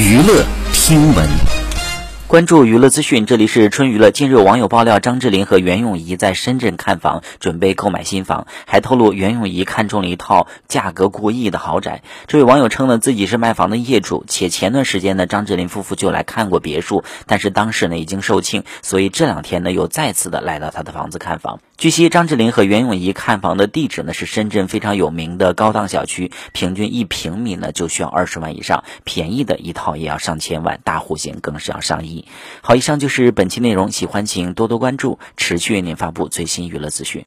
娱乐听闻。关注娱乐资讯，这里是春娱乐。近日，网友爆料张智霖和袁咏仪在深圳看房，准备购买新房，还透露袁咏仪看中了一套价格过亿的豪宅。这位网友称呢，自己是卖房的业主，且前段时间呢，张智霖夫妇就来看过别墅，但是当时呢已经售罄，所以这两天呢又再次的来到他的房子看房。据悉，张智霖和袁咏仪看房的地址呢是深圳非常有名的高档小区，平均一平米呢就需要二十万以上，便宜的一套也要上千万，大户型更是要上亿。好，以上就是本期内容，喜欢请多多关注，持续为您发布最新娱乐资讯。